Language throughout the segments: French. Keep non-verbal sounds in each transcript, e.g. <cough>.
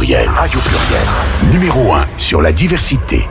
Pluriel. Radio Pluriel. Numéro 1 sur la diversité.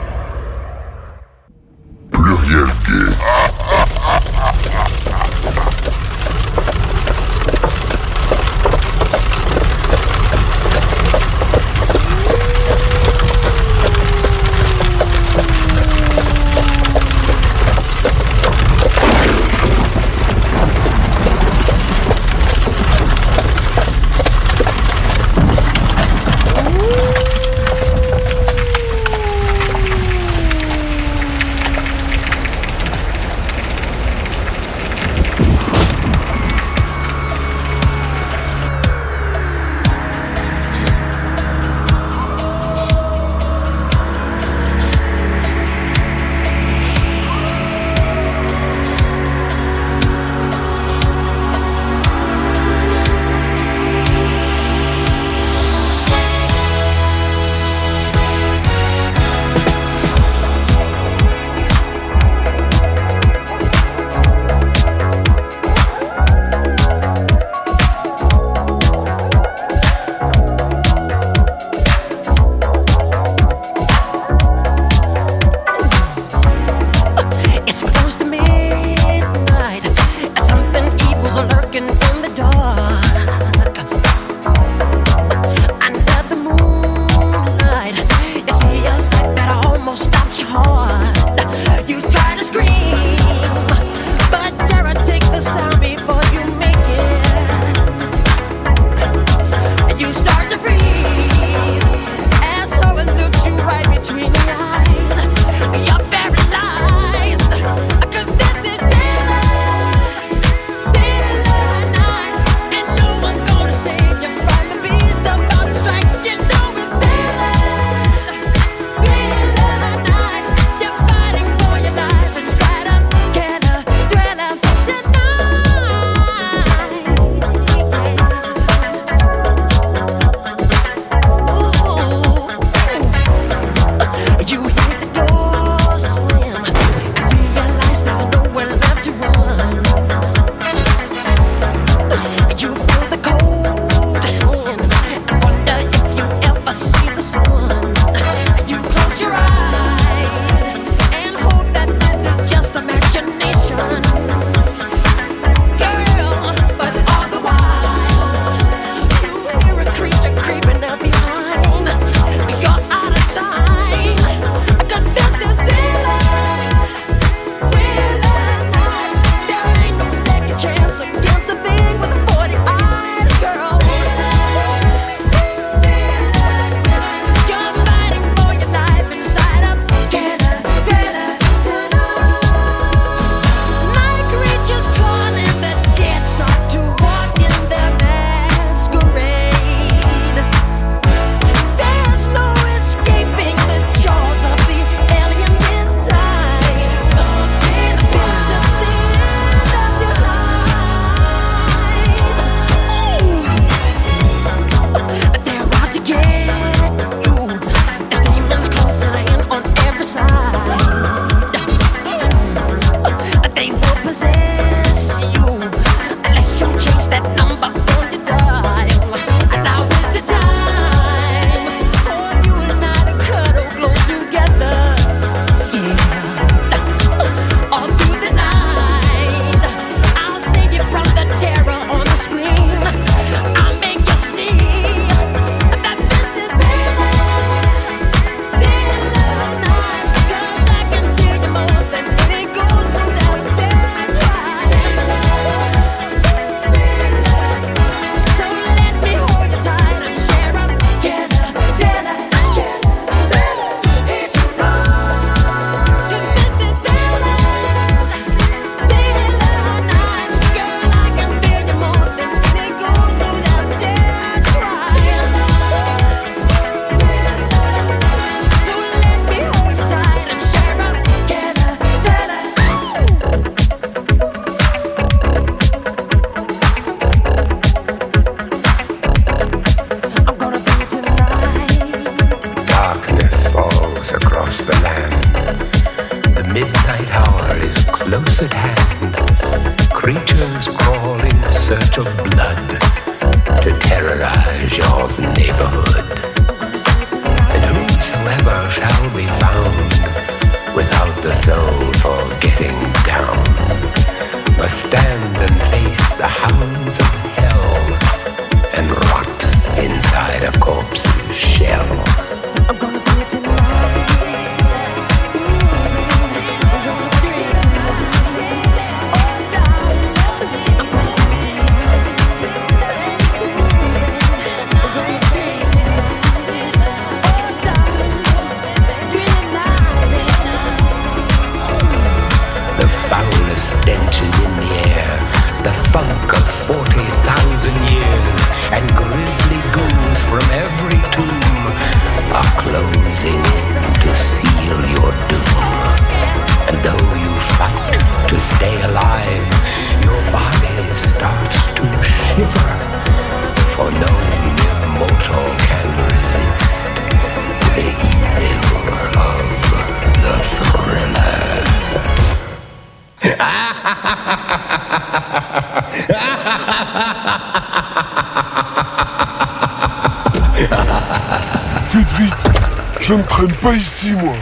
Je ne traîne pas ici, moi.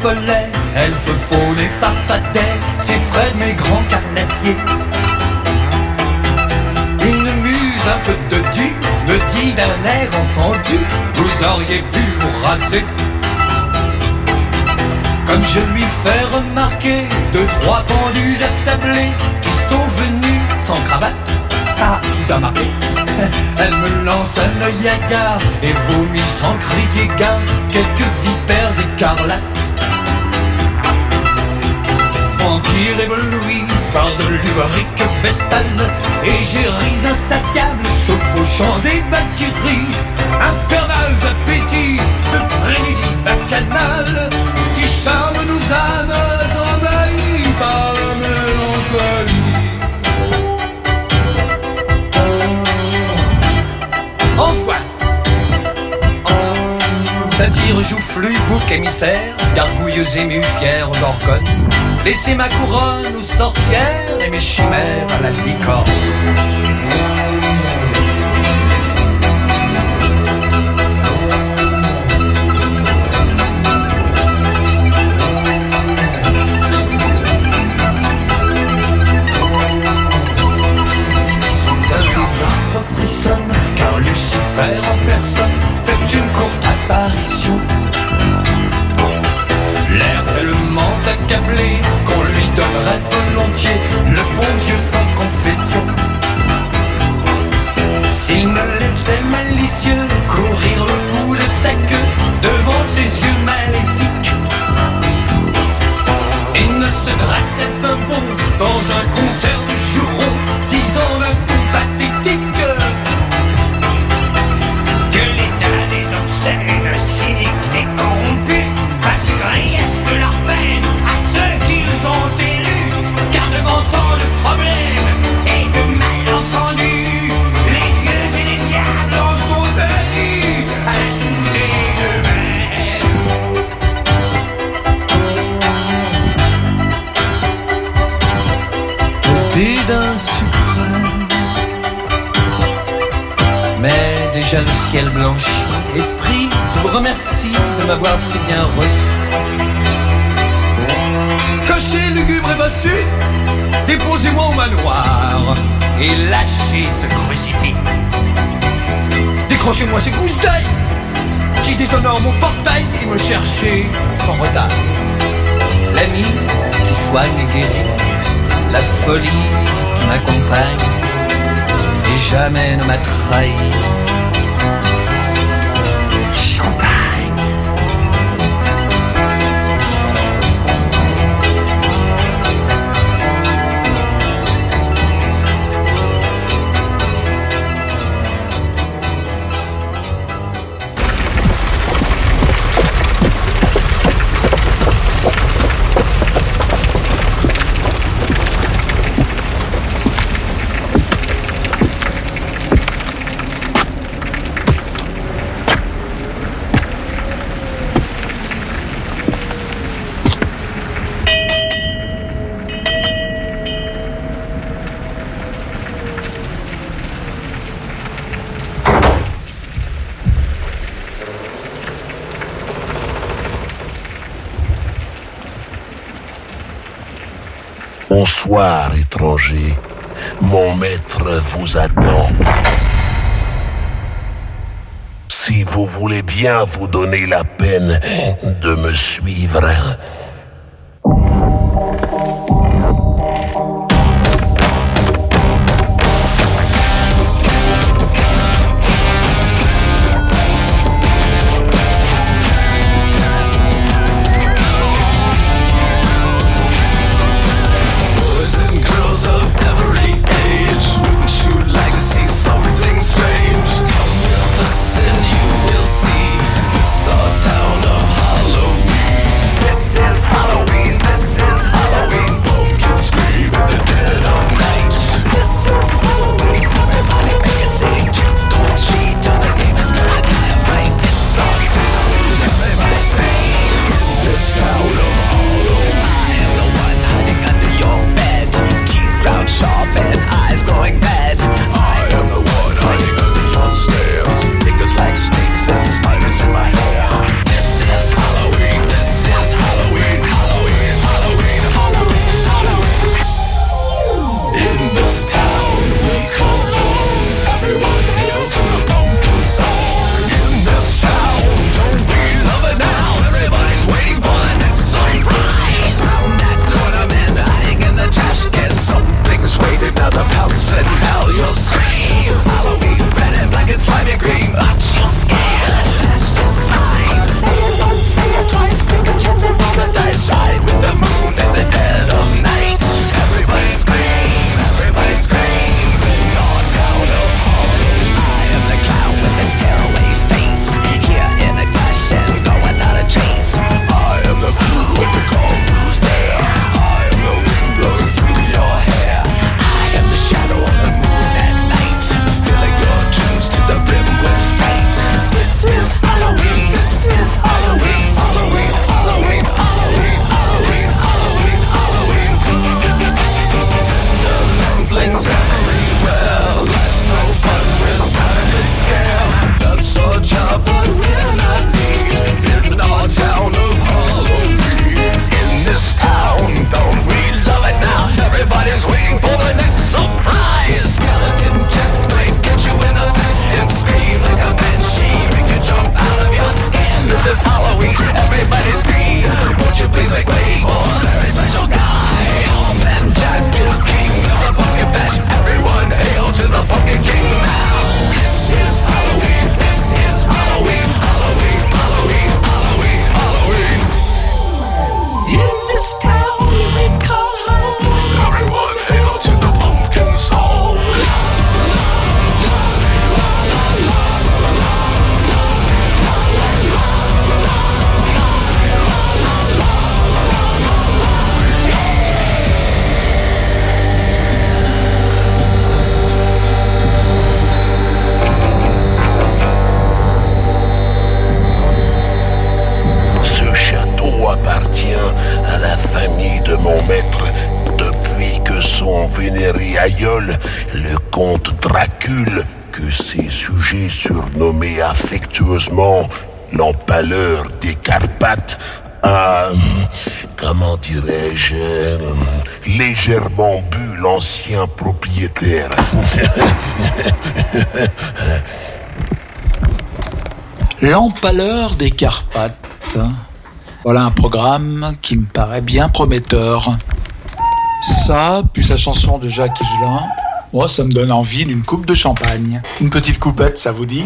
Follet, elfe faune et farfadet, c'est Fred mes grands carnassiers. Une muse un peu de du me dit d'un air entendu, vous auriez pu vous raser. Comme je lui fais remarquer deux, trois pendus attablés qui sont venus sans cravate. Ah, tu as marqué. Elle me lance un œil hagard et vomit sans crier gare quelques vipères écarlates. Vampire ébloui par de l'ubarique vestale Égéries insatiables chevauchant des valkyries. Infernales appétits de frénésie bacchanale Qui charment nos âmes envahies par la mélancolie. Envoie. Satire joufflu, bouc émissaire, gargouilleuse émue, fière d'orgone. Laissez ma couronne aux sorcières et mes chimères à la licorne. Car Lucifer en personne fait une courte apparition. Qu'on lui donnerait volontiers le bon Dieu sans confession. S'il me laissait malicieux courir le J'aime le ciel blanchi. Esprit, je vous remercie de m'avoir si bien reçu. Cochez lugubre et bossu, déposez-moi au manoir et lâchez ce crucifix. Décrochez-moi ces couches d'ail qui déshonorent mon portail et me cherchez en retard. L'ami qui soigne et guérit, la folie qui m'accompagne et jamais ne m'a trahi. mon maître vous attend. Si vous voulez bien vous donner la peine de me suivre, sujets surnommés affectueusement l'empaleur des Carpates a, comment dirais-je, euh, légèrement bu l'ancien propriétaire. <laughs> L'empaleur des Carpates. Voilà un programme qui me paraît bien prometteur. Ça, puis sa chanson de Jacques Higelin, moi, ça me donne envie d'une coupe de champagne. Une petite coupette, ça vous dit?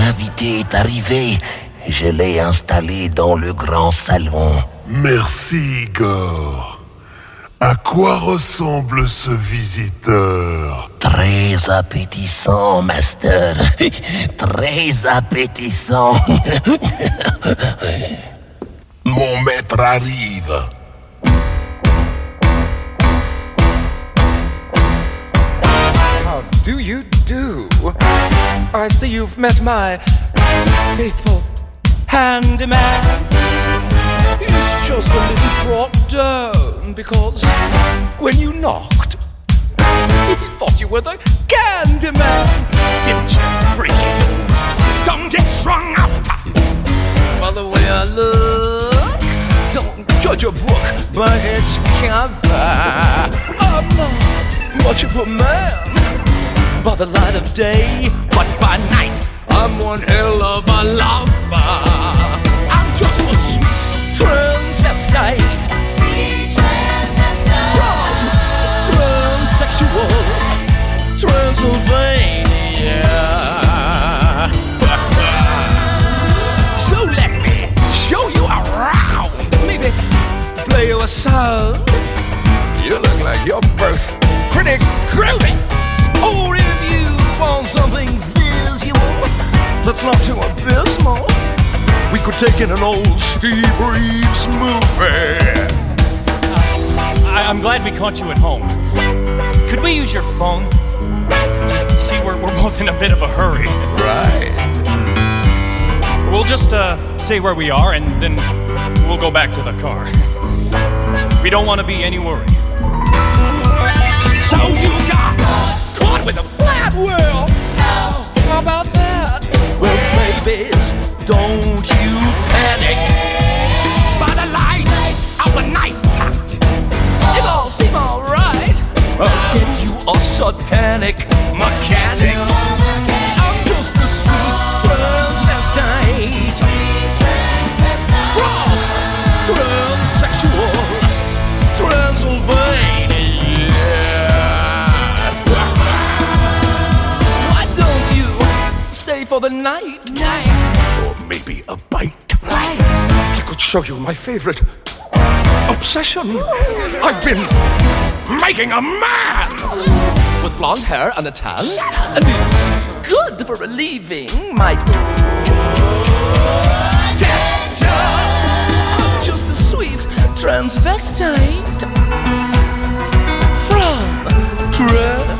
Over. Votre invité est arrivé. Je l'ai installé dans le grand salon. Merci, Igor. À quoi ressemble ce visiteur? Très appétissant, Master. <laughs> Très appétissant. <laughs> Mon maître arrive. How do you do? I see you've met my faithful handyman. He's just a little brought down because when you knocked, he thought you were the Candyman. Didn't you, freak? Don't get strung out by the way I look. Don't judge a book by its cover. I'm not much of a man by the light of day, but by night I'm one hell of a lover. I'm just a sweet transvestite from transsexual Transylvania. <laughs> so let me show you around. Maybe play you a song. You look like you're both pretty groovy. Or want something visual that's not too abysmal, we could take in an old Steve Reeves movie. I, I'm glad we caught you at home. Could we use your phone? See, we're, we're both in a bit of a hurry. Right. We'll just uh, say where we are and then we'll go back to the car. We don't want to be any worry. So you got Caught with a flat world. How about that? Well, babies, don't you panic. By the light of the night, it all seem alright. I'll get you a satanic mechanic. For the night? Night. Or maybe a bite. I could show you my favorite obsession. I've been making a man with blonde hair and a tan, and it's good for relieving my tension. I'm just a sweet transvestite from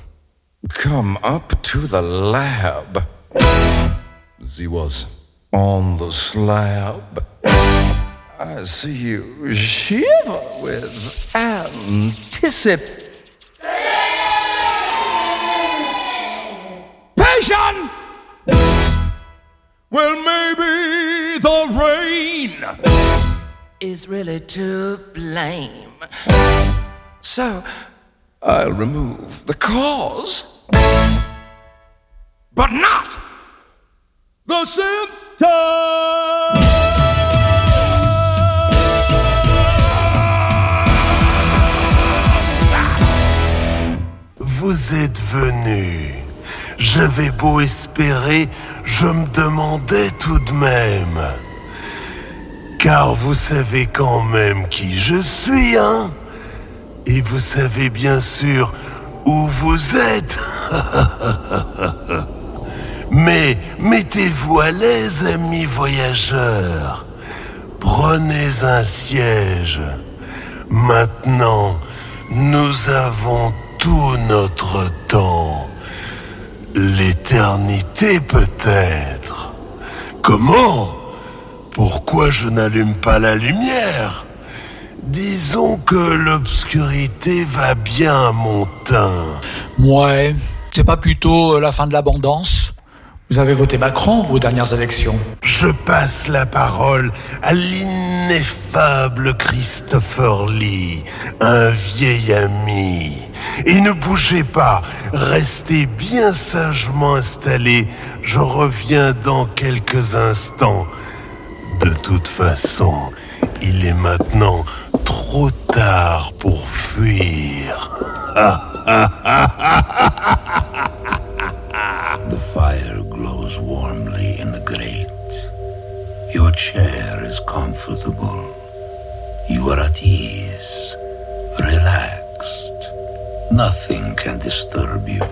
come up to the lab. He was on the slab. I see you shiver with anticipation. Well, maybe the rain is really to blame. So, I'll remove the cause, but not the symptom. Vous êtes venu. J'avais beau espérer, je me demandais tout de même. Car vous savez quand même qui je suis, hein Et vous savez bien sûr où vous êtes. <laughs> Mais mettez-vous à l'aise, amis voyageurs. Prenez un siège. Maintenant, nous avons tout notre temps. L'éternité peut-être. Comment? Pourquoi je n'allume pas la lumière? Disons que l'obscurité va bien à mon teint. Ouais, c'est pas plutôt euh, la fin de l'abondance Vous avez voté Macron vos dernières élections. Je passe la parole à l'ineffable Christopher Lee, un vieil ami. Et ne bougez pas, restez bien sagement installés, je reviens dans quelques instants. De toute façon, il est maintenant trop tard pour fuir. The fire glows warmly in the grate. Your chair is comfortable. You are at ease, relaxed. Nothing can disturb you.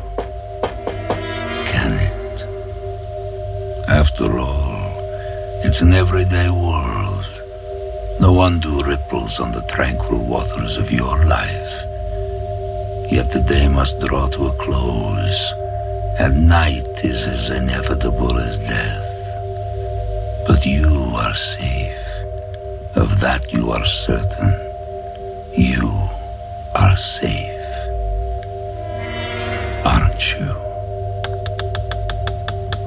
Can it? After all, it's an everyday world. No undue ripples on the tranquil waters of your life. Yet the day must draw to a close, and night is as inevitable as death. But you are safe. Of that you are certain. You are safe. Aren't you?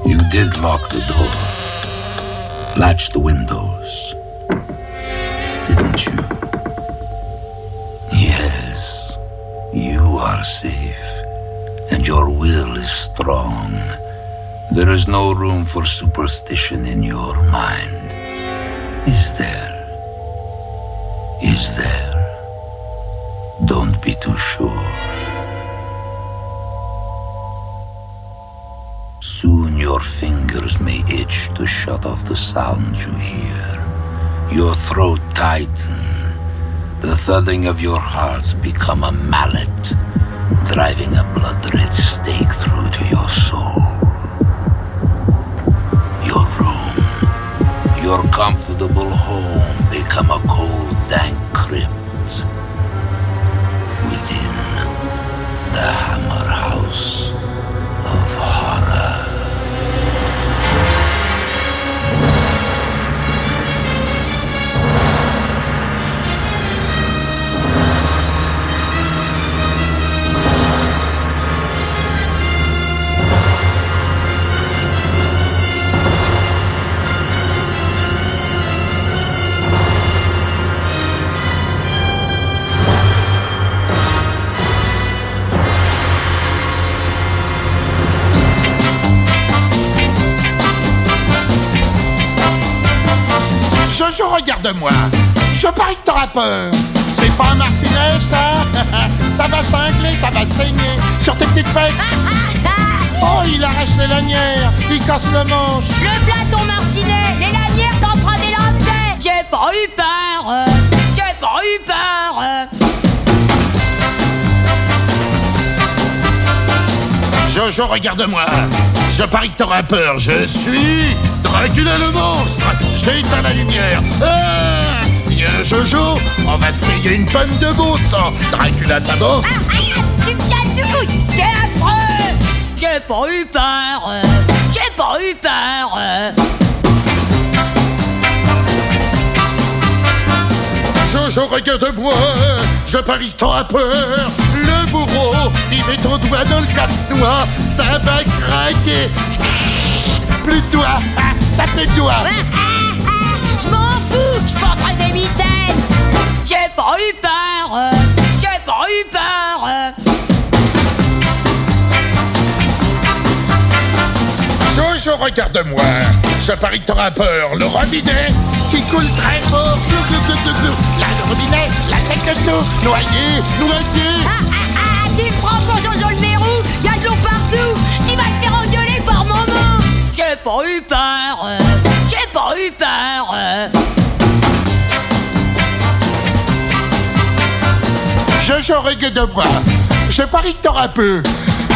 You did lock the door, latch the windows, didn't you? Yes, you are safe, and your will is strong. There is no room for superstition in your mind. Is there? Is there? Don't be too sure. Soon your fingers may itch to shut off the sounds you hear. Your throat tighten. The thudding of your heart become a mallet, driving a blood-red stake through to your soul. Your room, your comfortable home become a cold, dank crib Je parie que t'auras peur. C'est pas un martinet, ça Ça va cingler, ça va saigner sur tes petites fesses. <laughs> Oh, il arrache les lanières, il casse le manche. Le plat ton martinet, les lanières t'en feras des lacets. J'ai pas eu peur, euh, j'ai pas eu peur. euh. Jojo, regarde-moi. Je parie que t'auras peur. Je suis Dracula le monstre. J'éteins la lumière. Ah Viens, Jojo, on va se payer une tonne de beau sang. Dracula, ça va Ah, tu me chatouilles, t'es affreux. J'ai pas eu peur, euh, j'ai pas eu peur. euh. Jojo, regarde-moi. Je parie que t'auras peur. Le bourreau, il met ton doigt dans le casse-noix. Ça va craquer. Plus de doigts. Tape les doigts. Ah, ah, Je m'en fous, je porterai des mitaines. J'ai pas eu peur, euh, j'ai pas eu peur. euh. Jojo, regarde-moi. Je parie que t'auras peur. Le robinet qui coule très fort. Là, le robinet, la tête de seau. Noyé, noyé. Ah, ah, ah, tu me prends pour Jojo le verrou, y a de l'eau partout, tu vas te faire. J'ai pas eu peur, euh, j'ai pas eu peur. euh. Jojo, regarde-moi. Je parie que t'auras peur.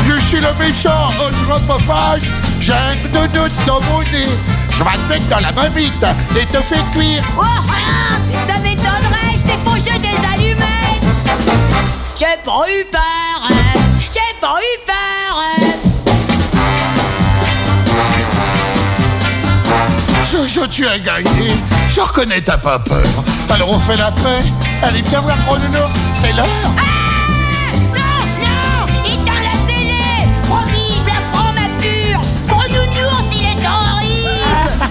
Je suis le méchant anthropophage. J'ai un dodos dans mon nez. Je vais te mettre dans la mamite et te faire cuire. Oh, ah, ça m'étonnerait, je t'ai fauché des allumettes. J'ai pas eu peur, euh, j'ai pas eu peur. Euh. Jojo, tu as gagné. Je reconnais, t'as pas peur. Alors on fait la paix. Allez, viens voir Gros Nounours. C'est l'heure. Ah Non, non Éteins la télé Promis, je la prends ma purge Gros nounours, il est horrible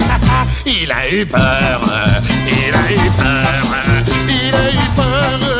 <laughs> Il a eu peur. Il a eu peur. Il a eu peur.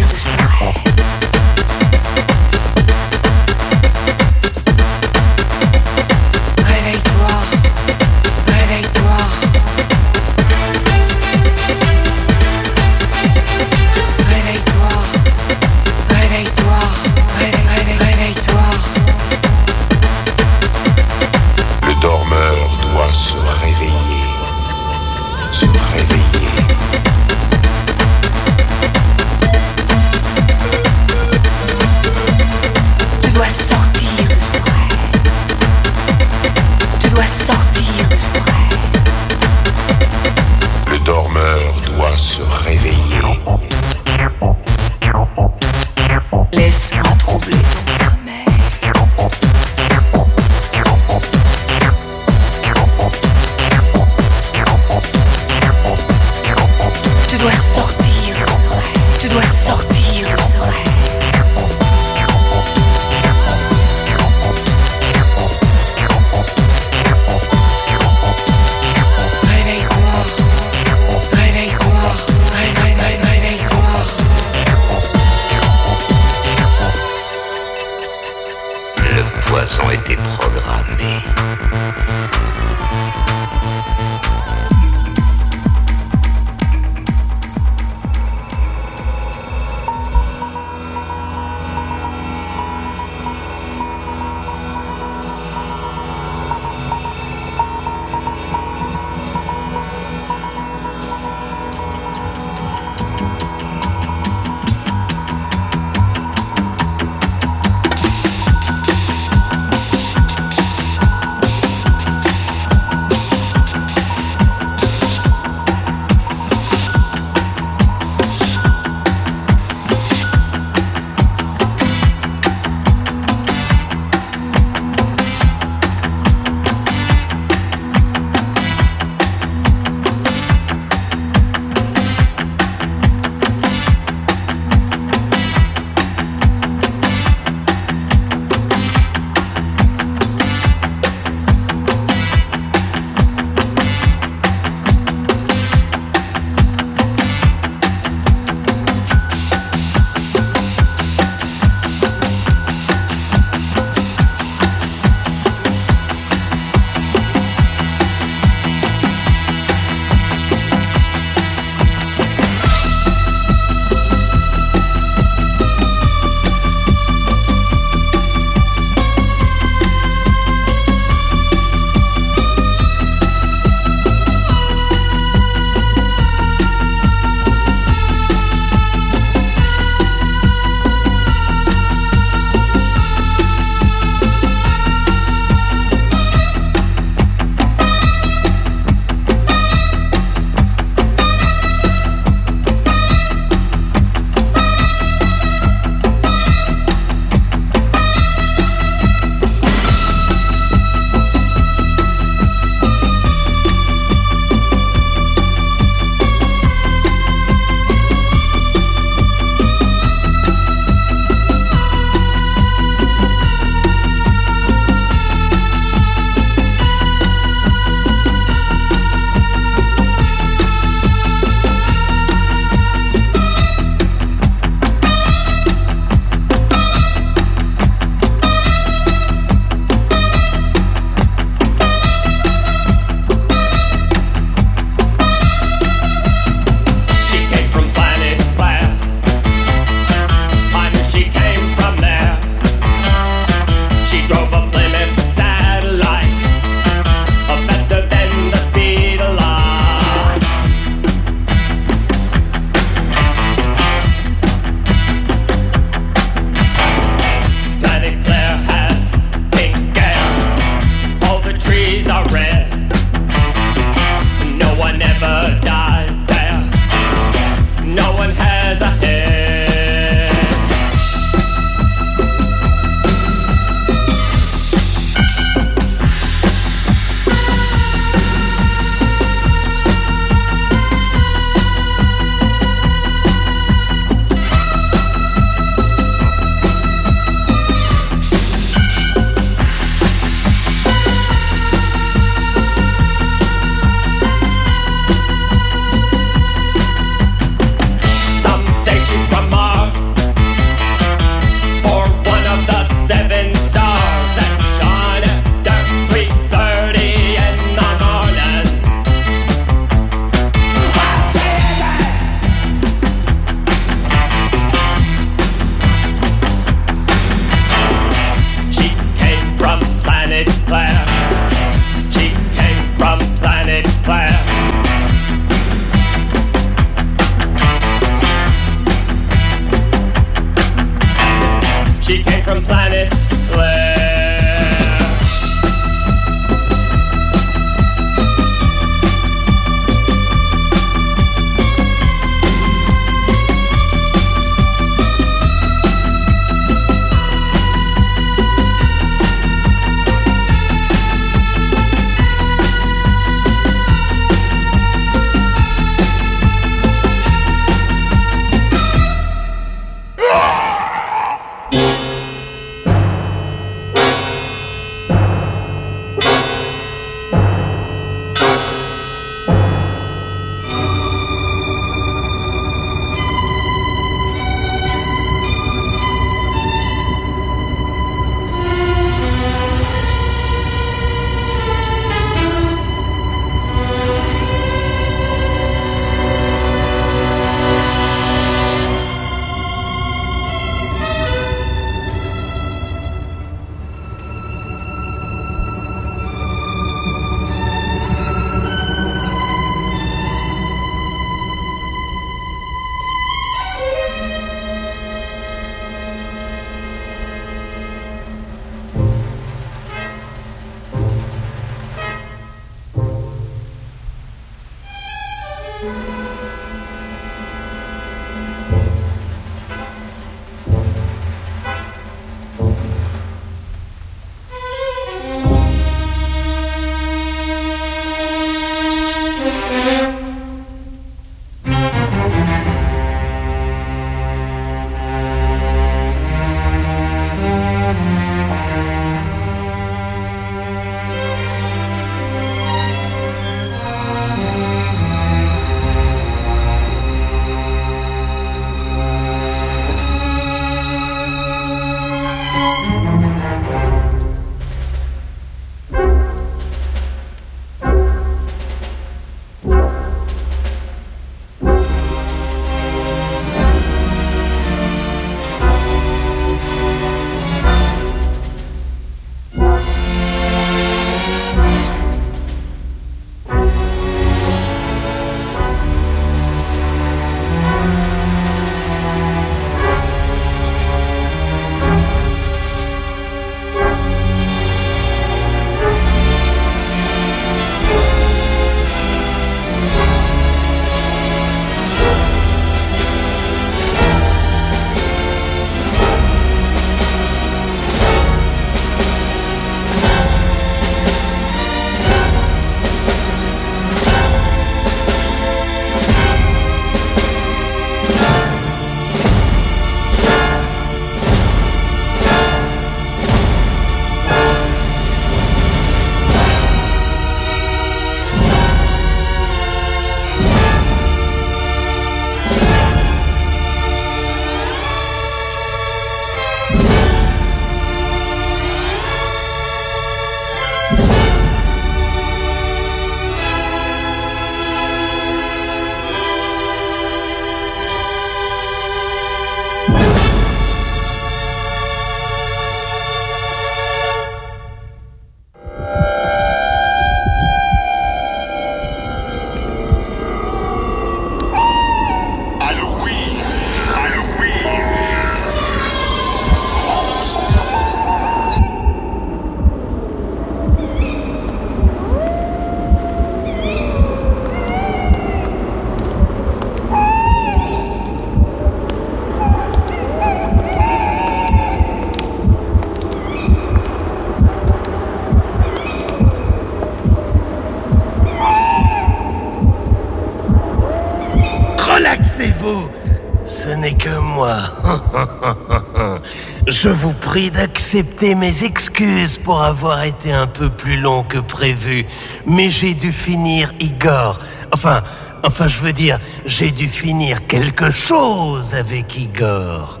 Moi. <laughs> Je vous prie d'accepter mes excuses pour avoir été un peu plus long que prévu, mais j'ai dû finir Igor. Enfin, enfin, je veux dire, j'ai dû finir quelque chose avec Igor.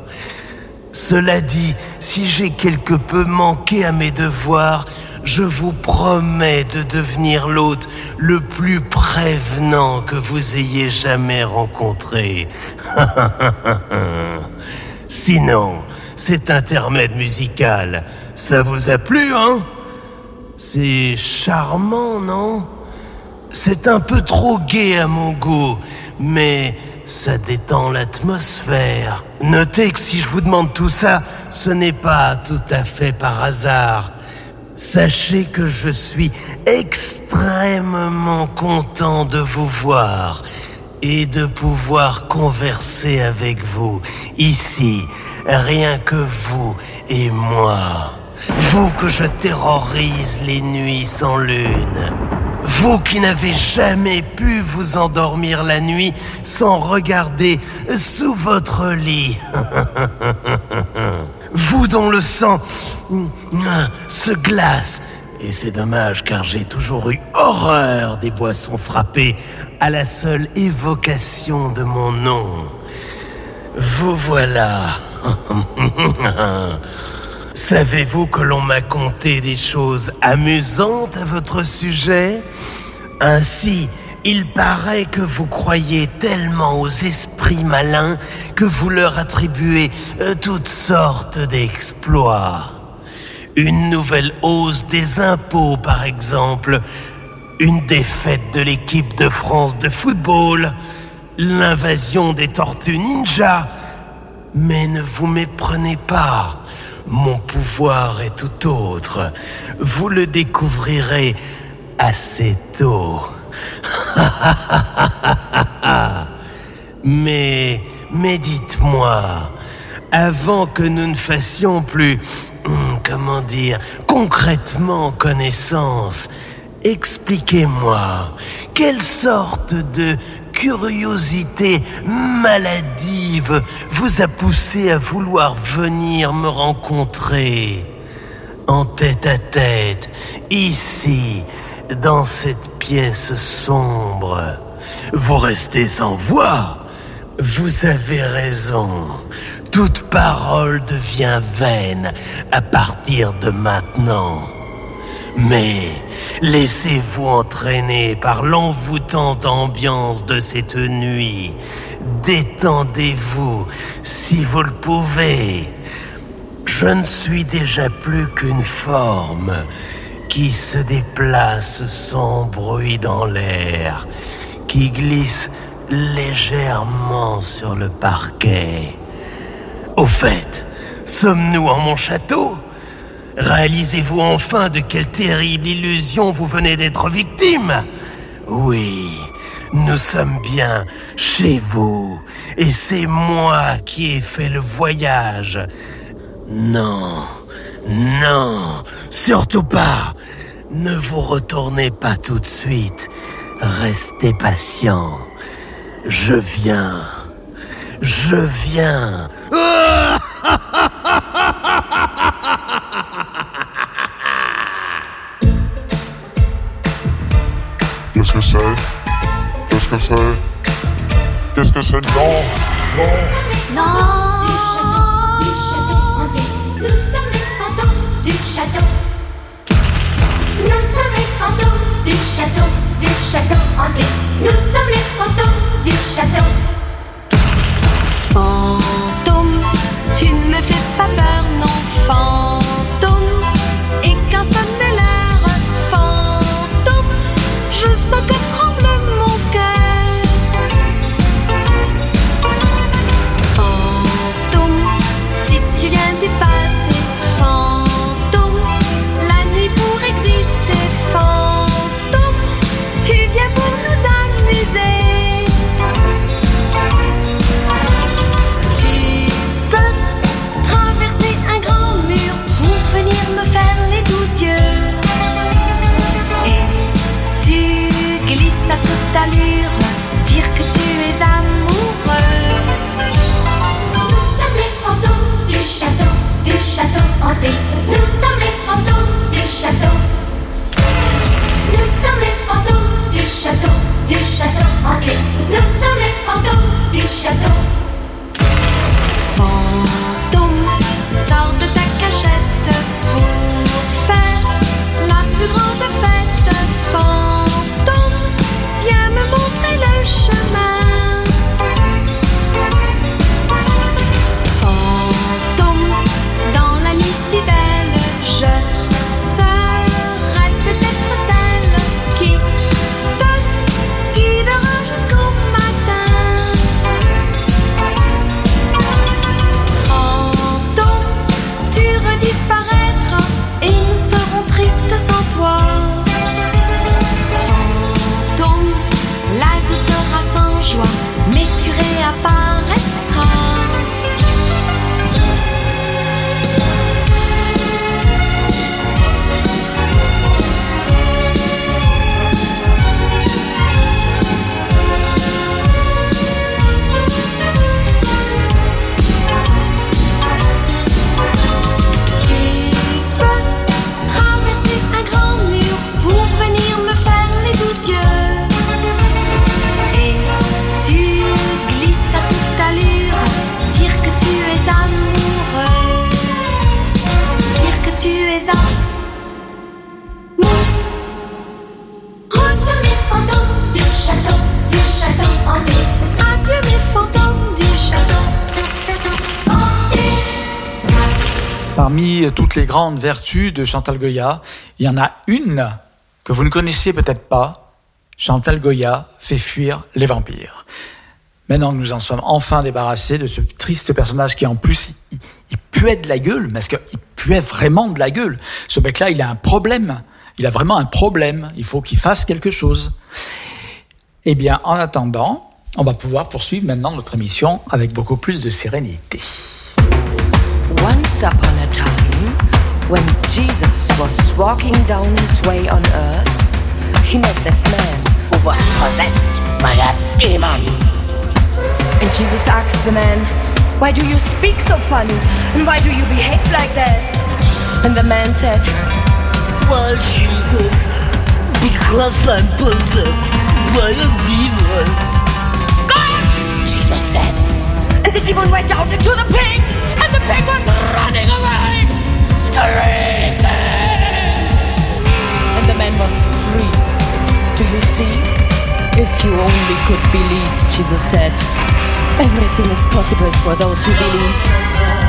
Cela dit, si j'ai quelque peu manqué à mes devoirs, je vous promets de devenir l'hôte le plus prévenant que vous ayez jamais rencontré. <laughs> Sinon, cet intermède musical, ça vous a plu, hein? C'est charmant, non? C'est un peu trop gai à mon goût, mais ça détend l'atmosphère. Notez que si je vous demande tout ça, ce n'est pas tout à fait par hasard. Sachez que je suis extrêmement content de vous voir et de pouvoir converser avec vous ici, rien que vous et moi. Vous que je terrorise les nuits sans lune. Vous qui n'avez jamais pu vous endormir la nuit sans regarder sous votre lit. <laughs> Vous dont le sang se glace. Et c'est dommage car j'ai toujours eu horreur des boissons frappées à la seule évocation de mon nom. Vous voilà. <laughs> Savez-vous que l'on m'a conté des choses amusantes à votre sujet? Ainsi, il paraît que vous croyez tellement aux esprits malins que vous leur attribuez euh, toutes sortes d'exploits. Une nouvelle hausse des impôts, par exemple, une défaite de l'équipe de France de football, l'invasion des tortues ninja. Mais ne vous méprenez pas. Mon pouvoir est tout autre. Vous le découvrirez assez tôt. <laughs> mais, mais dites-moi, avant que nous ne fassions plus, hum, comment dire, concrètement connaissance, expliquez-moi, quelle sorte de curiosité maladive vous a poussé à vouloir venir me rencontrer? En tête à tête, ici, dans cette pièce sombre. Vous restez sans voix. Vous avez raison. Toute parole devient vaine à partir de maintenant. Mais laissez-vous entraîner par l'envoûtante ambiance de cette nuit. Détendez-vous si vous le pouvez. Je ne suis déjà plus qu'une forme qui se déplace sans bruit dans l'air, qui glisse légèrement sur le parquet. Au fait, sommes-nous en mon château? Réalisez-vous enfin de quelle terrible illusion vous venez d'être victime? Oui, nous sommes bien chez vous, et c'est moi qui ai fait le voyage. Non, non, surtout pas. Ne vous retournez pas tout de suite. Restez patient. Je viens. Je viens. <laughs> Qu'est-ce que c'est? Qu'est-ce que c'est? Qu'est-ce que c'est? Non Non Non Nous sommes les fantômes du château, du château hanté Nous sommes les fantômes du château Fantôme, tu ne me fais pas peur, non, fantôme. Château hanté Nous sommes les fantômes du château toutes les grandes vertus de Chantal Goya. Il y en a une que vous ne connaissiez peut-être pas. Chantal Goya fait fuir les vampires. Maintenant que nous en sommes enfin débarrassés de ce triste personnage qui en plus, il, puait de la gueule, parce qu'il puait vraiment de la gueule? Ce mec-là, il a un problème. Il a vraiment un problème. Il faut qu'il fasse quelque chose. Eh bien, en attendant, on va pouvoir poursuivre maintenant notre émission avec beaucoup plus de sérénité. Once upon when Jesus was walking down his way on earth, he met this man who was possessed by a demon. And Jesus asked the man, Why do you speak so funny? And why do you behave like that? And the man said, Well, Jesus, because I'm possessed by a demon. God! Jesus said. And the demon went out into the pig, and the pig was running away. And the man was free. Do you see? If you only could believe, Jesus said, everything is possible for those who believe.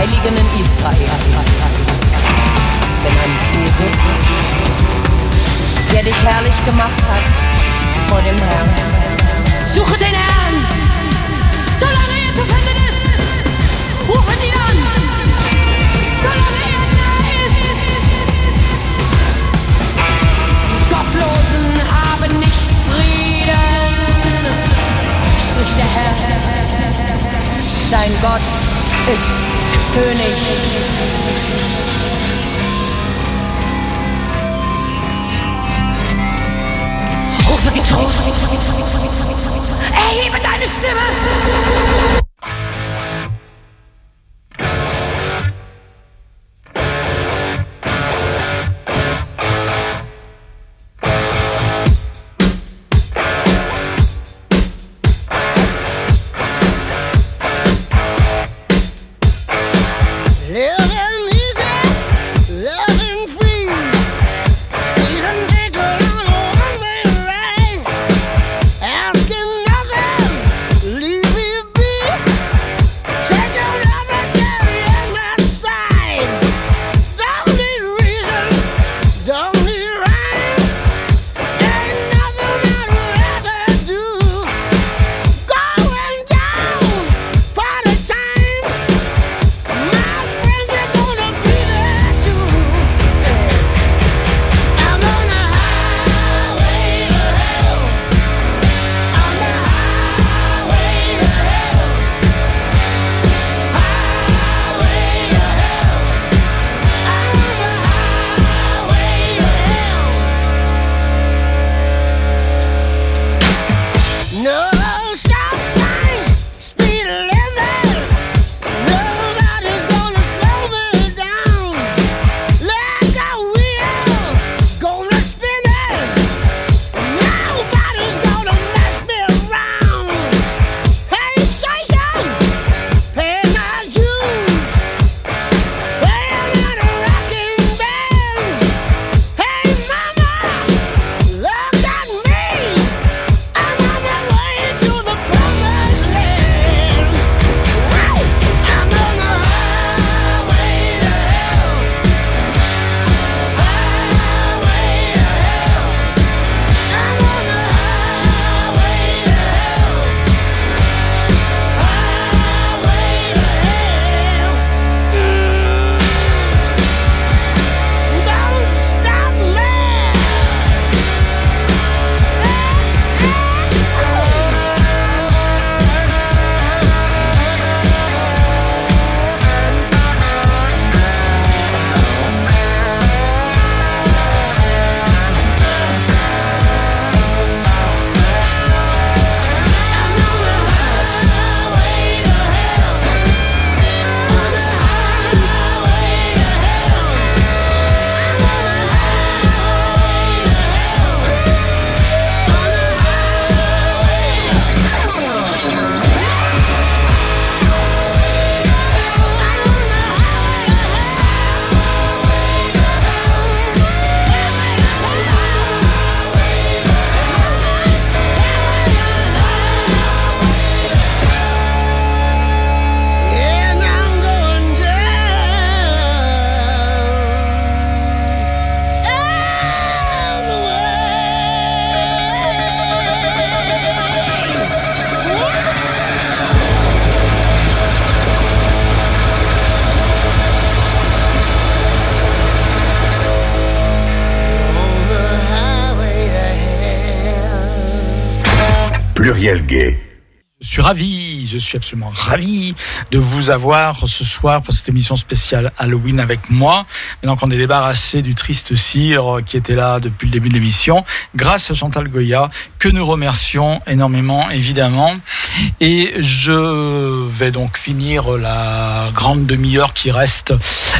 Heiligen in Israel, genannt Jesus, der dich herrlich gemacht hat vor dem Herrn. Suche den Herrn, solange er zu finden ist, rufen ihn an, solange er nahe ist. Gottlosen haben nicht Frieden, spricht der Herr. Dein Gott ist König. große Virtuos. Erhebe deine Stimme! Je suis ravi, je suis absolument ravi de vous avoir ce soir pour cette émission spéciale Halloween avec moi. Maintenant qu'on est débarrassé du triste cire qui était là depuis le début de l'émission, grâce à Chantal Goya, que nous remercions énormément évidemment. Et je vais donc finir la grande demi-heure qui reste.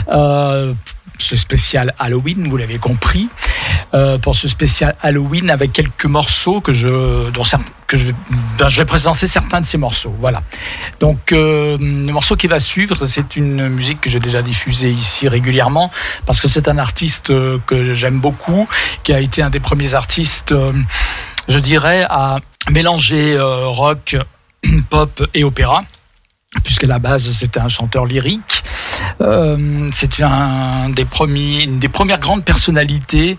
Euh, ce spécial Halloween, vous l'avez compris, euh, pour ce spécial Halloween avec quelques morceaux que je, dont certains, que je, ben, je vais présenter certains de ces morceaux. Voilà. Donc euh, le morceau qui va suivre, c'est une musique que j'ai déjà diffusée ici régulièrement parce que c'est un artiste euh, que j'aime beaucoup, qui a été un des premiers artistes, je dirais, à mélanger rock, <clears throat> pop et opéra puisqu'à la base c'était un chanteur lyrique. Euh, c'est une des premières grandes personnalités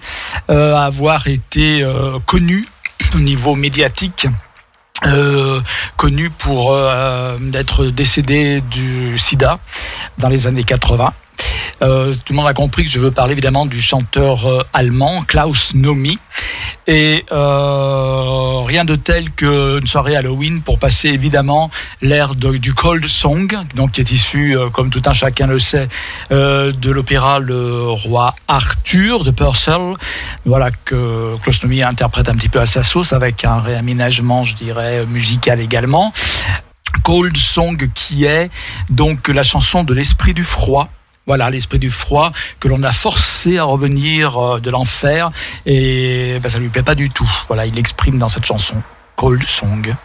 euh, à avoir été euh, connu au niveau médiatique. Euh, connu pour être décédé du sida dans les années 80. Euh, tout le monde a compris que je veux parler évidemment du chanteur euh, allemand Klaus Nomi. Et euh, rien de tel qu'une soirée Halloween pour passer évidemment l'air de- du Cold Song, donc qui est issu, euh, comme tout un chacun le sait, euh, de l'opéra Le Roi Arthur de Purcell. Voilà que Klaus Nomi interprète un petit peu à sa sauce avec un réaménagement, je dirais, musical également. Cold Song qui est donc la chanson de l'esprit du froid. Voilà, l'esprit du froid que l'on a forcé à revenir euh, de l'enfer et ben, ça lui plaît pas du tout. Voilà, il l'exprime dans cette chanson. Cold Song.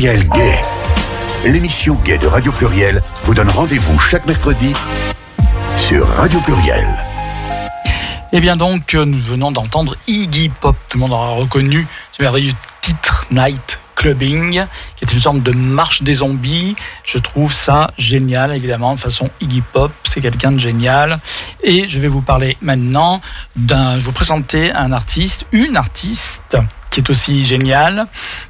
Gay. L'émission Gay de Radio Pluriel vous donne rendez-vous chaque mercredi sur Radio Pluriel. Eh bien donc, euh, nous venons d'entendre Iggy Pop. Tout le monde aura reconnu ce merveilleux titre Night Clubbing, qui est une sorte de marche des zombies. Je trouve ça génial, évidemment, de façon Iggy Pop, c'est quelqu'un de génial. Et je vais vous parler maintenant d'un, je vous présenter un artiste, une artiste qui est aussi géniale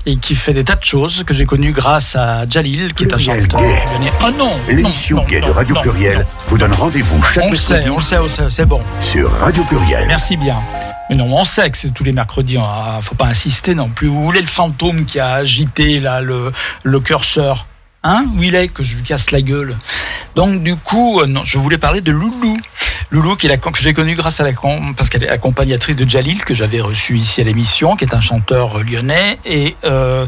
et qui fait des tas de choses que j'ai connues grâce à Jalil, qui est un chanteur. Gay. Oh non L'émission Gay de Radio non, Pluriel non. vous donne rendez-vous chaque On sait, mercredi on le sait, on sait, c'est bon. sur Radio Pluriel. Merci bien. Mais non, on sait que c'est tous les mercredis. Il faut pas insister non plus. Vous voulez le fantôme qui a agité là le, le curseur? Hein Où il est que je lui casse la gueule Donc du coup, euh, non, je voulais parler de Loulou. Loulou, qui est la, que j'ai connue grâce à la parce qu'elle est accompagnatrice de Jalil que j'avais reçu ici à l'émission, qui est un chanteur euh, lyonnais et euh,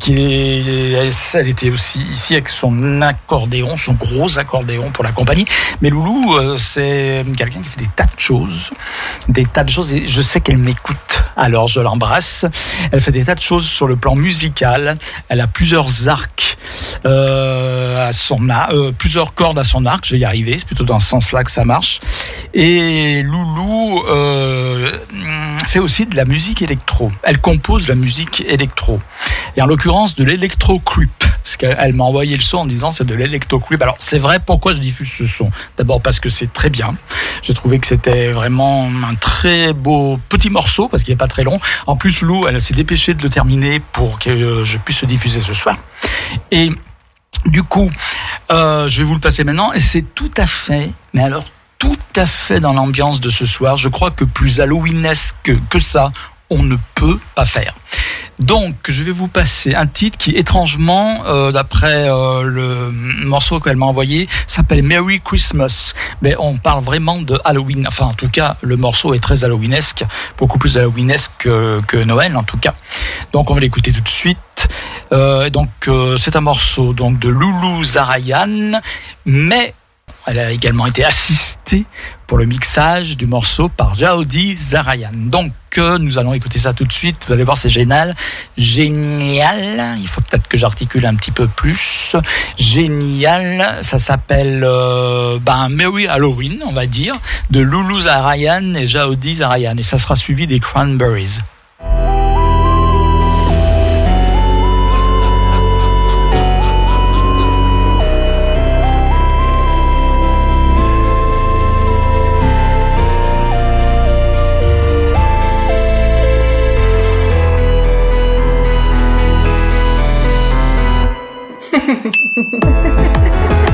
qui est, elle était aussi ici avec son accordéon, son gros accordéon pour la compagnie. Mais Loulou, euh, c'est quelqu'un qui fait des tas de choses, des tas de choses et je sais qu'elle m'écoute. Alors je l'embrasse. Elle fait des tas de choses sur le plan musical. Elle a plusieurs arcs euh, à son euh, plusieurs cordes à son arc. Je vais y arriver. C'est plutôt dans ce sens-là que ça marche. Et Loulou euh, fait aussi de la musique électro. Elle compose de la musique électro. Et en l'occurrence de l'électro creep. Parce qu'elle elle m'a envoyé le son en disant c'est de l'électro creep. Alors c'est vrai pourquoi je diffuse ce son? D'abord parce que c'est très bien. J'ai trouvé que c'était vraiment un très beau petit morceau parce qu'il n'est pas très long. En plus Lou, elle s'est dépêchée de le terminer pour que euh, je puisse le diffuser ce soir. Et du coup, euh, je vais vous le passer maintenant. Et c'est tout à fait, mais alors tout à fait dans l'ambiance de ce soir. Je crois que plus halloweenesque que, que ça, on ne peut pas faire. Donc, je vais vous passer un titre qui, étrangement, euh, d'après euh, le morceau qu'elle m'a envoyé, s'appelle Merry Christmas. Mais on parle vraiment de Halloween. Enfin, en tout cas, le morceau est très halloweenesque, beaucoup plus halloweenesque que, que Noël, en tout cas. Donc, on va l'écouter tout de suite. Euh, donc, euh, c'est un morceau donc de Loulou Zarayan, mais elle a également été assistée pour le mixage du morceau par Jaodi Zarayan. Donc, euh, nous allons écouter ça tout de suite. Vous allez voir, c'est génial. Génial. Il faut peut-être que j'articule un petit peu plus. Génial. Ça s'appelle euh, ben, Merry Halloween, on va dire, de Loulou Zarayan et Jaodi Zarayan. Et ça sera suivi des Cranberries. Ha ha ha ha!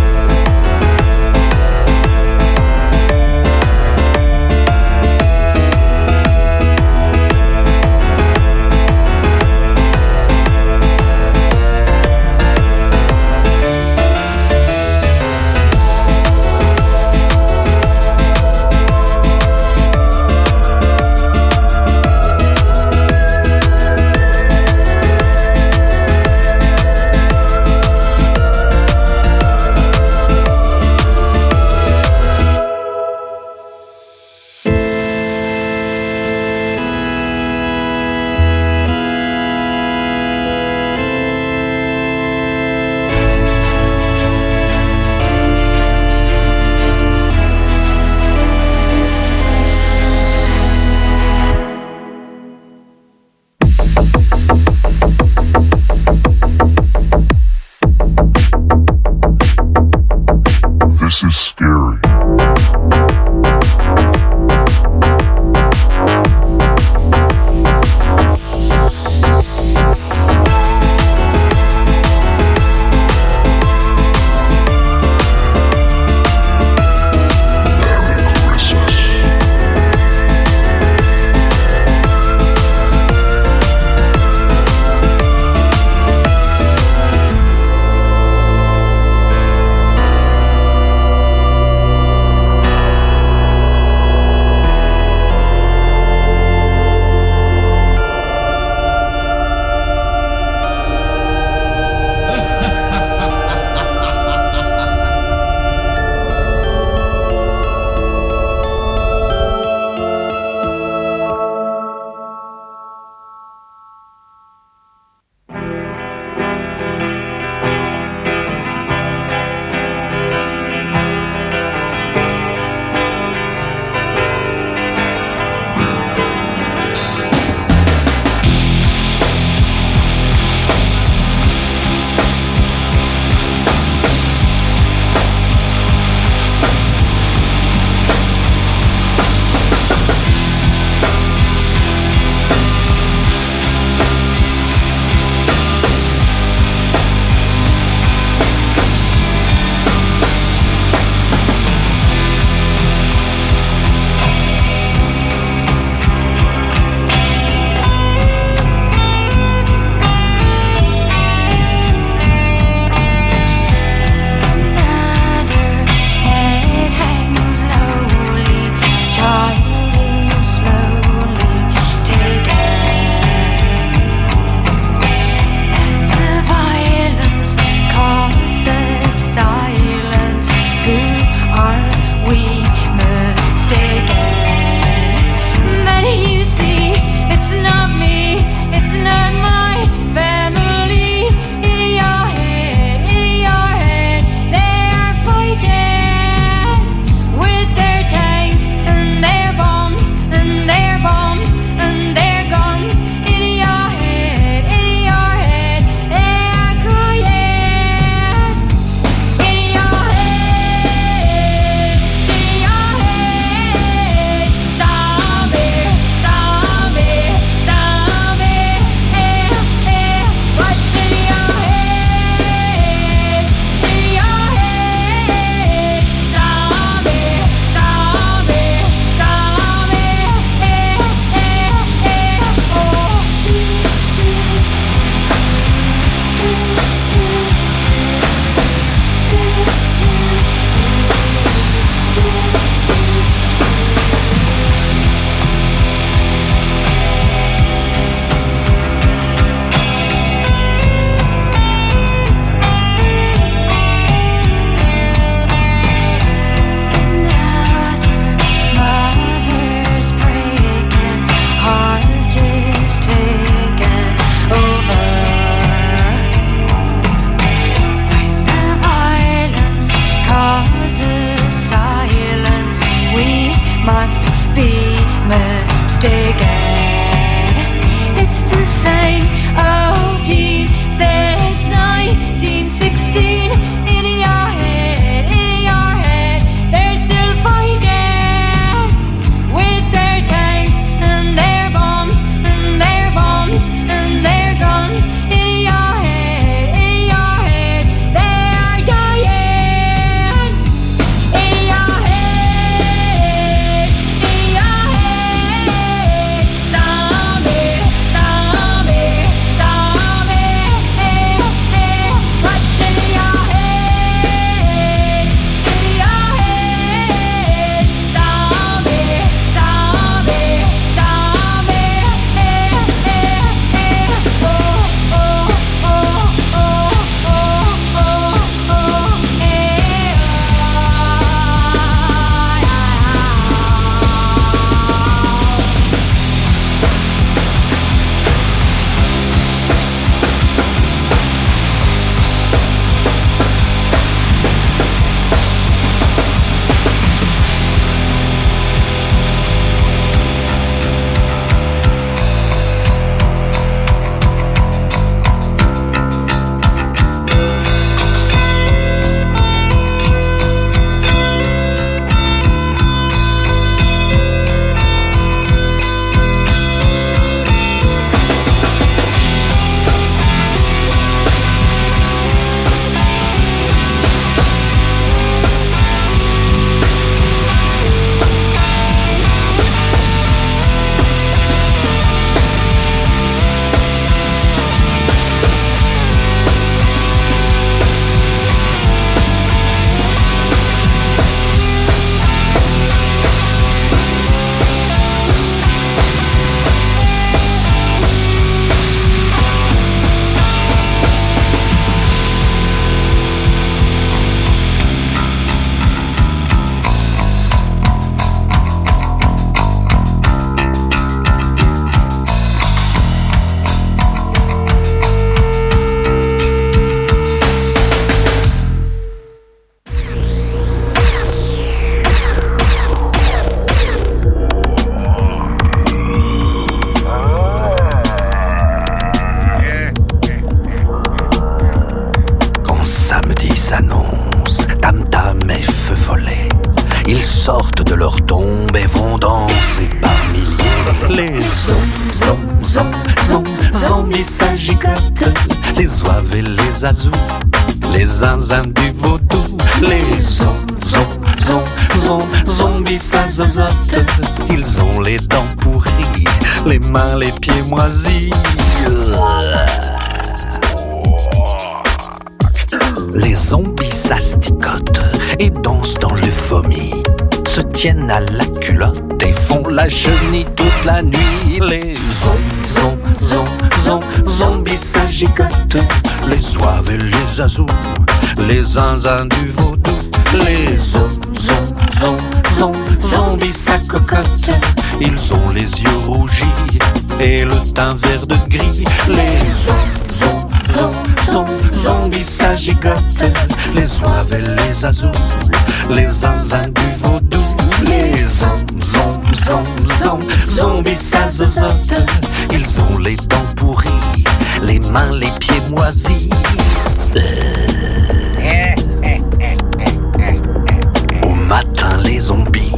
Les zinzins du vaudou. Les zom, zombies s'accocotent. Ils ont les yeux rougis et le teint vert de gris. Les zom, zom, zombies s'agigotent. Les zouaves et les azous, les zinzins du vaudou. Les zom, zombies s'azozotent. Ils ont les dents pourries, les mains, les pieds moisis. Au matin, les zombies,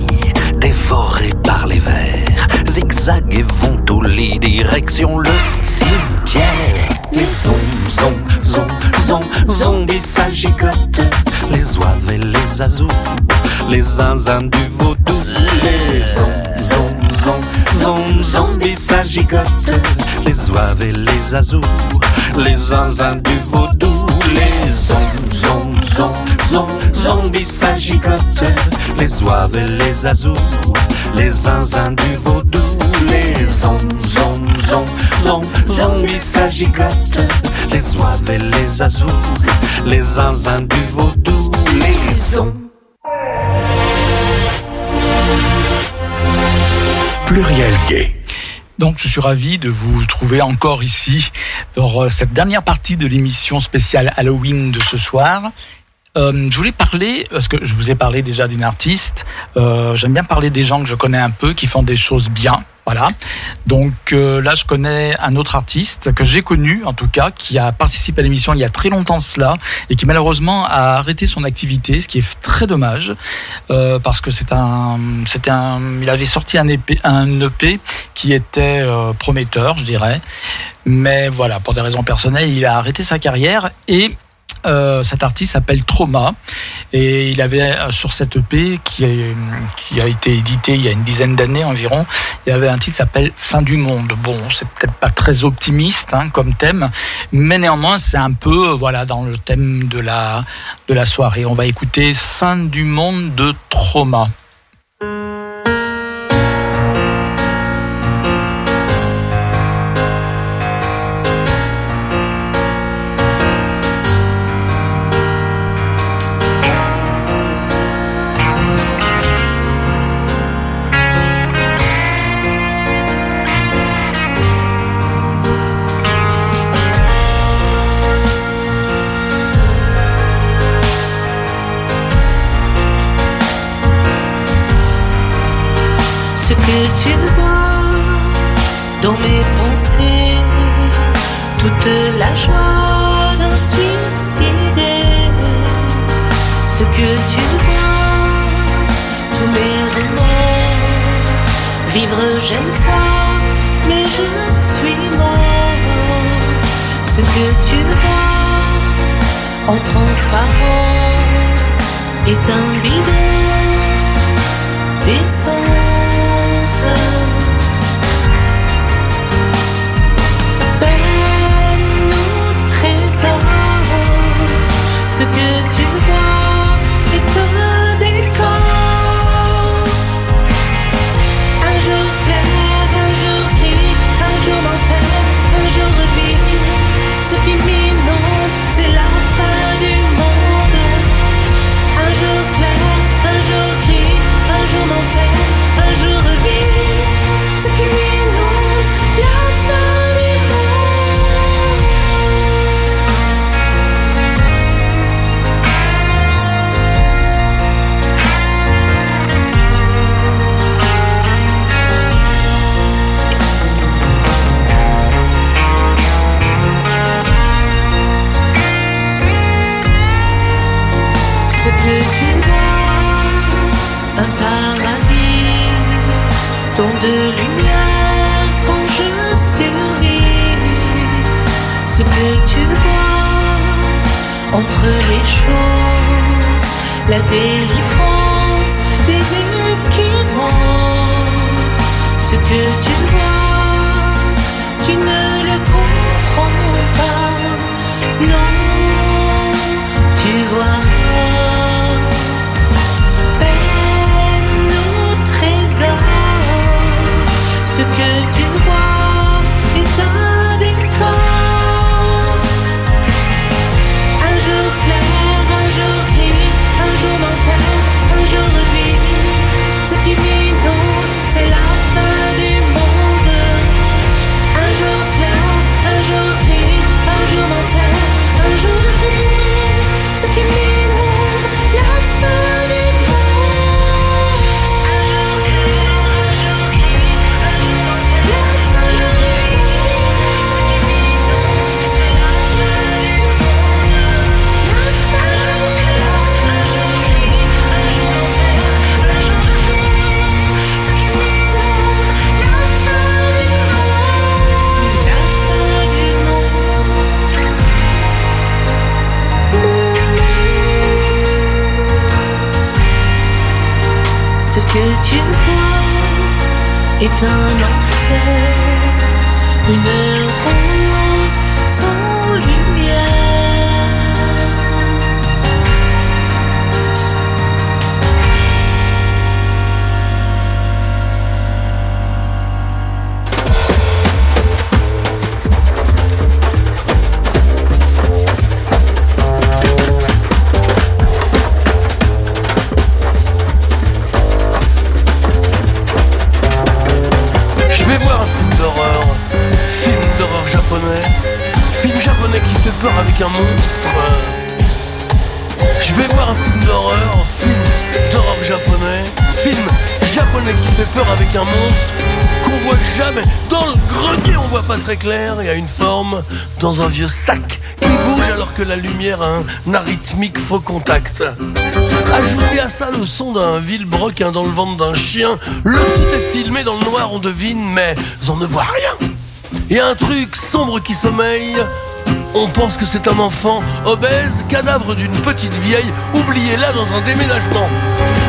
dévorés par les vers, zigzaguent et vont au lit, direction le cimetière. Les zom, zom, zom, zom, zombies s'agigotent. Les zouaves et les azous, les zinzins du vaudou. Les zom, zom, zom, zom, zombies s'agigotent. Les zouaves et les azous, les zinzins du vaudou. Les zom, zom, zom, zom, zombies s'agigotent. Les zouaves et les azous, les zinzins du vaudou. Les zom, zom, zom, zom, zombies s'agigotent. Les zouaves et les azous, les zinzins du vaudou. Les zom. Pluriel gay. Donc je suis ravi de vous trouver encore ici pour euh, cette dernière partie de l'émission spéciale Halloween de ce soir. Euh, je voulais parler, parce que je vous ai parlé déjà d'une artiste, euh, j'aime bien parler des gens que je connais un peu, qui font des choses bien. Voilà. Donc euh, là, je connais un autre artiste que j'ai connu, en tout cas, qui a participé à l'émission il y a très longtemps cela et qui malheureusement a arrêté son activité, ce qui est très dommage euh, parce que c'est un, c'était un, il avait sorti un EP, un EP qui était euh, prometteur, je dirais. Mais voilà, pour des raisons personnelles, il a arrêté sa carrière et euh, cet artiste s'appelle Trauma et il avait euh, sur cette EP qui, a été édité il y a une dizaine d'années environ, il y avait un titre qui s'appelle Fin du monde. Bon, c'est peut-être pas très optimiste hein, comme thème, mais néanmoins c'est un peu euh, voilà dans le thème de la de la soirée. On va écouter Fin du monde de Trauma. J'aime ça, mais je suis mort. Ce que tu vois en transparence est un bidon d'essence. Arythmique faux contact. Ajoutez à ça le son d'un vilebrequin dans le ventre d'un chien. Le tout est filmé dans le noir, on devine, mais on ne voit rien. Il y a un truc sombre qui sommeille. On pense que c'est un enfant obèse, cadavre d'une petite vieille, oubliée là dans un déménagement.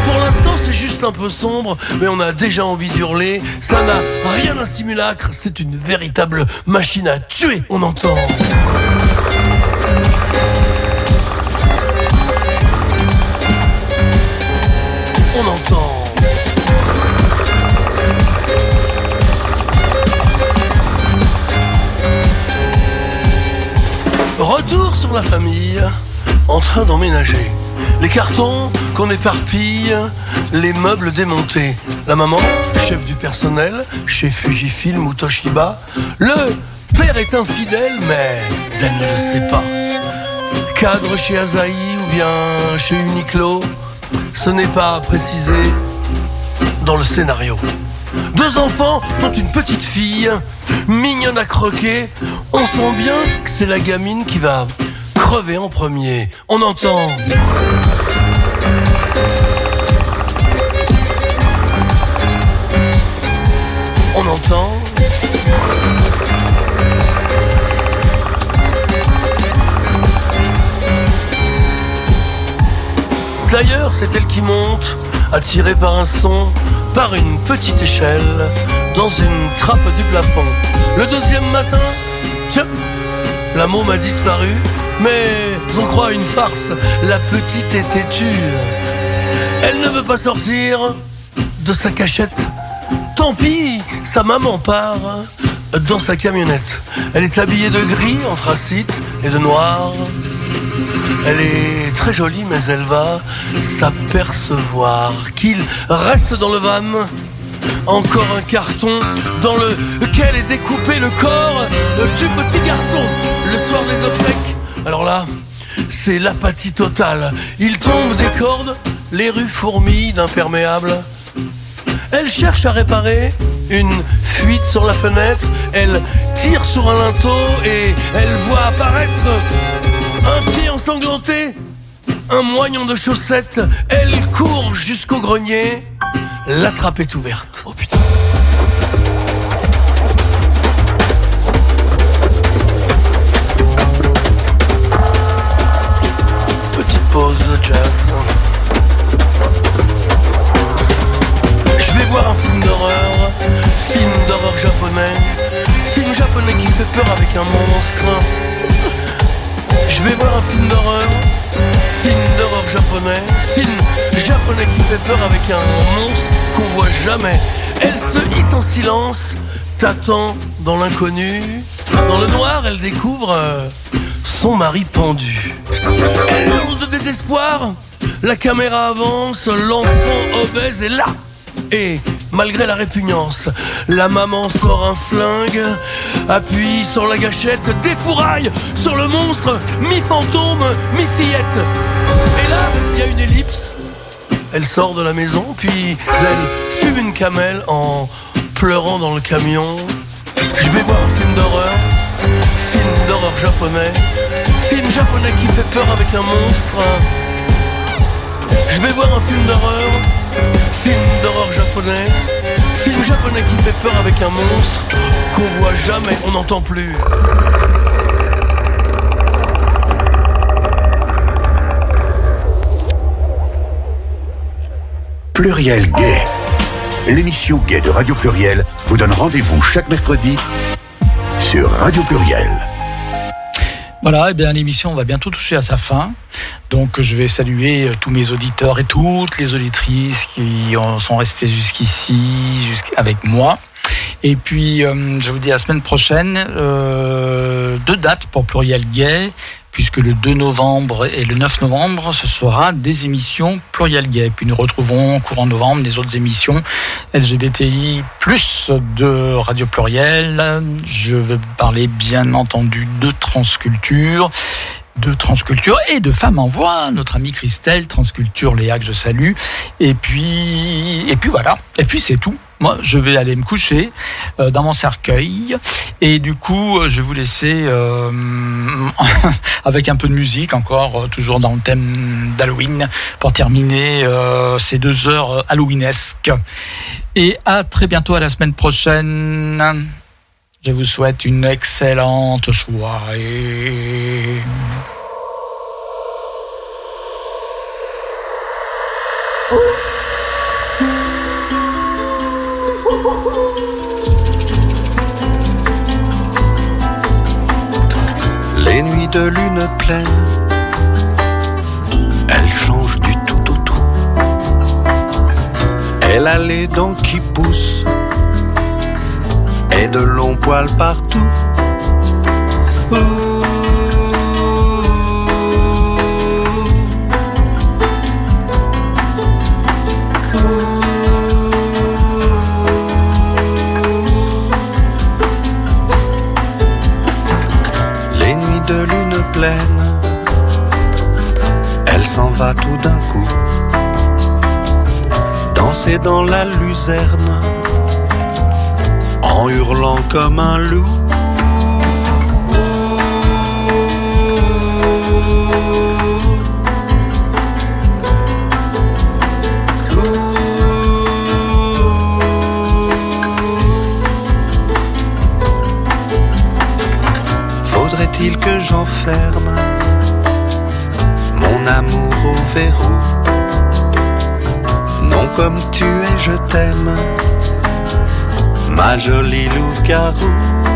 Pour l'instant, c'est juste un peu sombre, mais on a déjà envie d'hurler. Ça n'a rien d'un simulacre, c'est une véritable machine à tuer, on entend. On entend. Retour sur la famille, en train d'emménager. Les cartons qu'on éparpille, les meubles démontés. La maman, chef du personnel, chez Fujifilm ou Toshiba. Le père est infidèle, mais elle ne le sait pas. Cadre chez Asahi ou bien chez Uniqlo, ce n'est pas précisé dans le scénario. Deux enfants, dont une petite fille, mignonne à croquer. On sent bien que c'est la gamine qui va crever en premier. On entend. On entend. D'ailleurs, c'est elle qui monte, attirée par un son, par une petite échelle, dans une trappe du plafond. Le deuxième matin, tiens, la môme a disparu, mais on croit à une farce, la petite est têtue. Elle ne veut pas sortir de sa cachette. Tant pis, sa maman part dans sa camionnette. Elle est habillée de gris, anthracite et de noir. Elle est très jolie, mais elle va s'apercevoir qu'il reste dans le van encore un carton dans lequel est découpé le corps du petit garçon le soir des obsèques. Alors là, c'est l'apathie totale. Il tombe des cordes, les rues fourmillent d'imperméables. Elle cherche à réparer une fuite sur la fenêtre. Elle tire sur un linteau et elle voit apparaître un pied ensanglanté, un moignon de chaussettes, elle court jusqu'au grenier, la trappe est ouverte. Oh putain. Petite pause jazz. Je vais voir un film d'horreur, film d'horreur japonais, film japonais qui fait peur avec un monstre. Je vais voir un film d'horreur, film d'horreur japonais, film japonais qui fait peur avec un monstre qu'on voit jamais. Elle se hisse en silence, t'attend dans l'inconnu. Dans le noir, elle découvre euh, son mari pendu. Elle hurle de désespoir, la caméra avance, l'enfant obèse est là. Et malgré la répugnance, la maman sort un flingue, appuie sur la gâchette, défouraille sur le monstre, mi-fantôme, mi-fillette. Et là, il y a une ellipse. Elle sort de la maison, puis elle fume une camelle en pleurant dans le camion. Je vais voir un film d'horreur, film d'horreur japonais, film japonais qui fait peur avec un monstre. Je vais voir un film d'horreur, film d'horreur japonais, film japonais qui fait peur avec un monstre qu'on voit jamais, on n'entend plus. Pluriel Gay. L'émission Gay de Radio Pluriel vous donne rendez-vous chaque mercredi sur Radio Pluriel. Voilà, et bien l'émission va bientôt toucher à sa fin. Donc je vais saluer euh, tous mes auditeurs et toutes les auditrices qui sont restés jusqu'ici, jusqu'avec moi. Et puis euh, je vous dis à la semaine prochaine, euh, deux dates pour Pluriel Gay, puisque le 2 novembre et le 9 novembre, ce sera des émissions Pluriel Gay. Puis nous retrouverons courant novembre des autres émissions LGBTI plus de Radio Pluriel. Je vais parler bien entendu de transculture de Transculture et de Femmes en Voix, notre amie Christelle, Transculture Léa que je salue. Et puis, et puis voilà. Et puis c'est tout. Moi, je vais aller me coucher euh, dans mon cercueil et du coup, euh, je vais vous laisser euh, <laughs> avec un peu de musique encore, euh, toujours dans le thème d'Halloween, pour terminer euh, ces deux heures halloweenesques. Et à très bientôt à la semaine prochaine. Je vous souhaite une excellente soirée. Les nuits de lune pleine, elle change du tout au tout. Elle a les dents qui poussent de longs poils partout. Nuits de lune pleine, elle s'en va tout d'un coup. Danser dans la luzerne, en hurlant comme un loup. Faudrait-il que j'enferme mon amour au verrou? Non comme tu es, je t'aime, ma jolie loup-garou.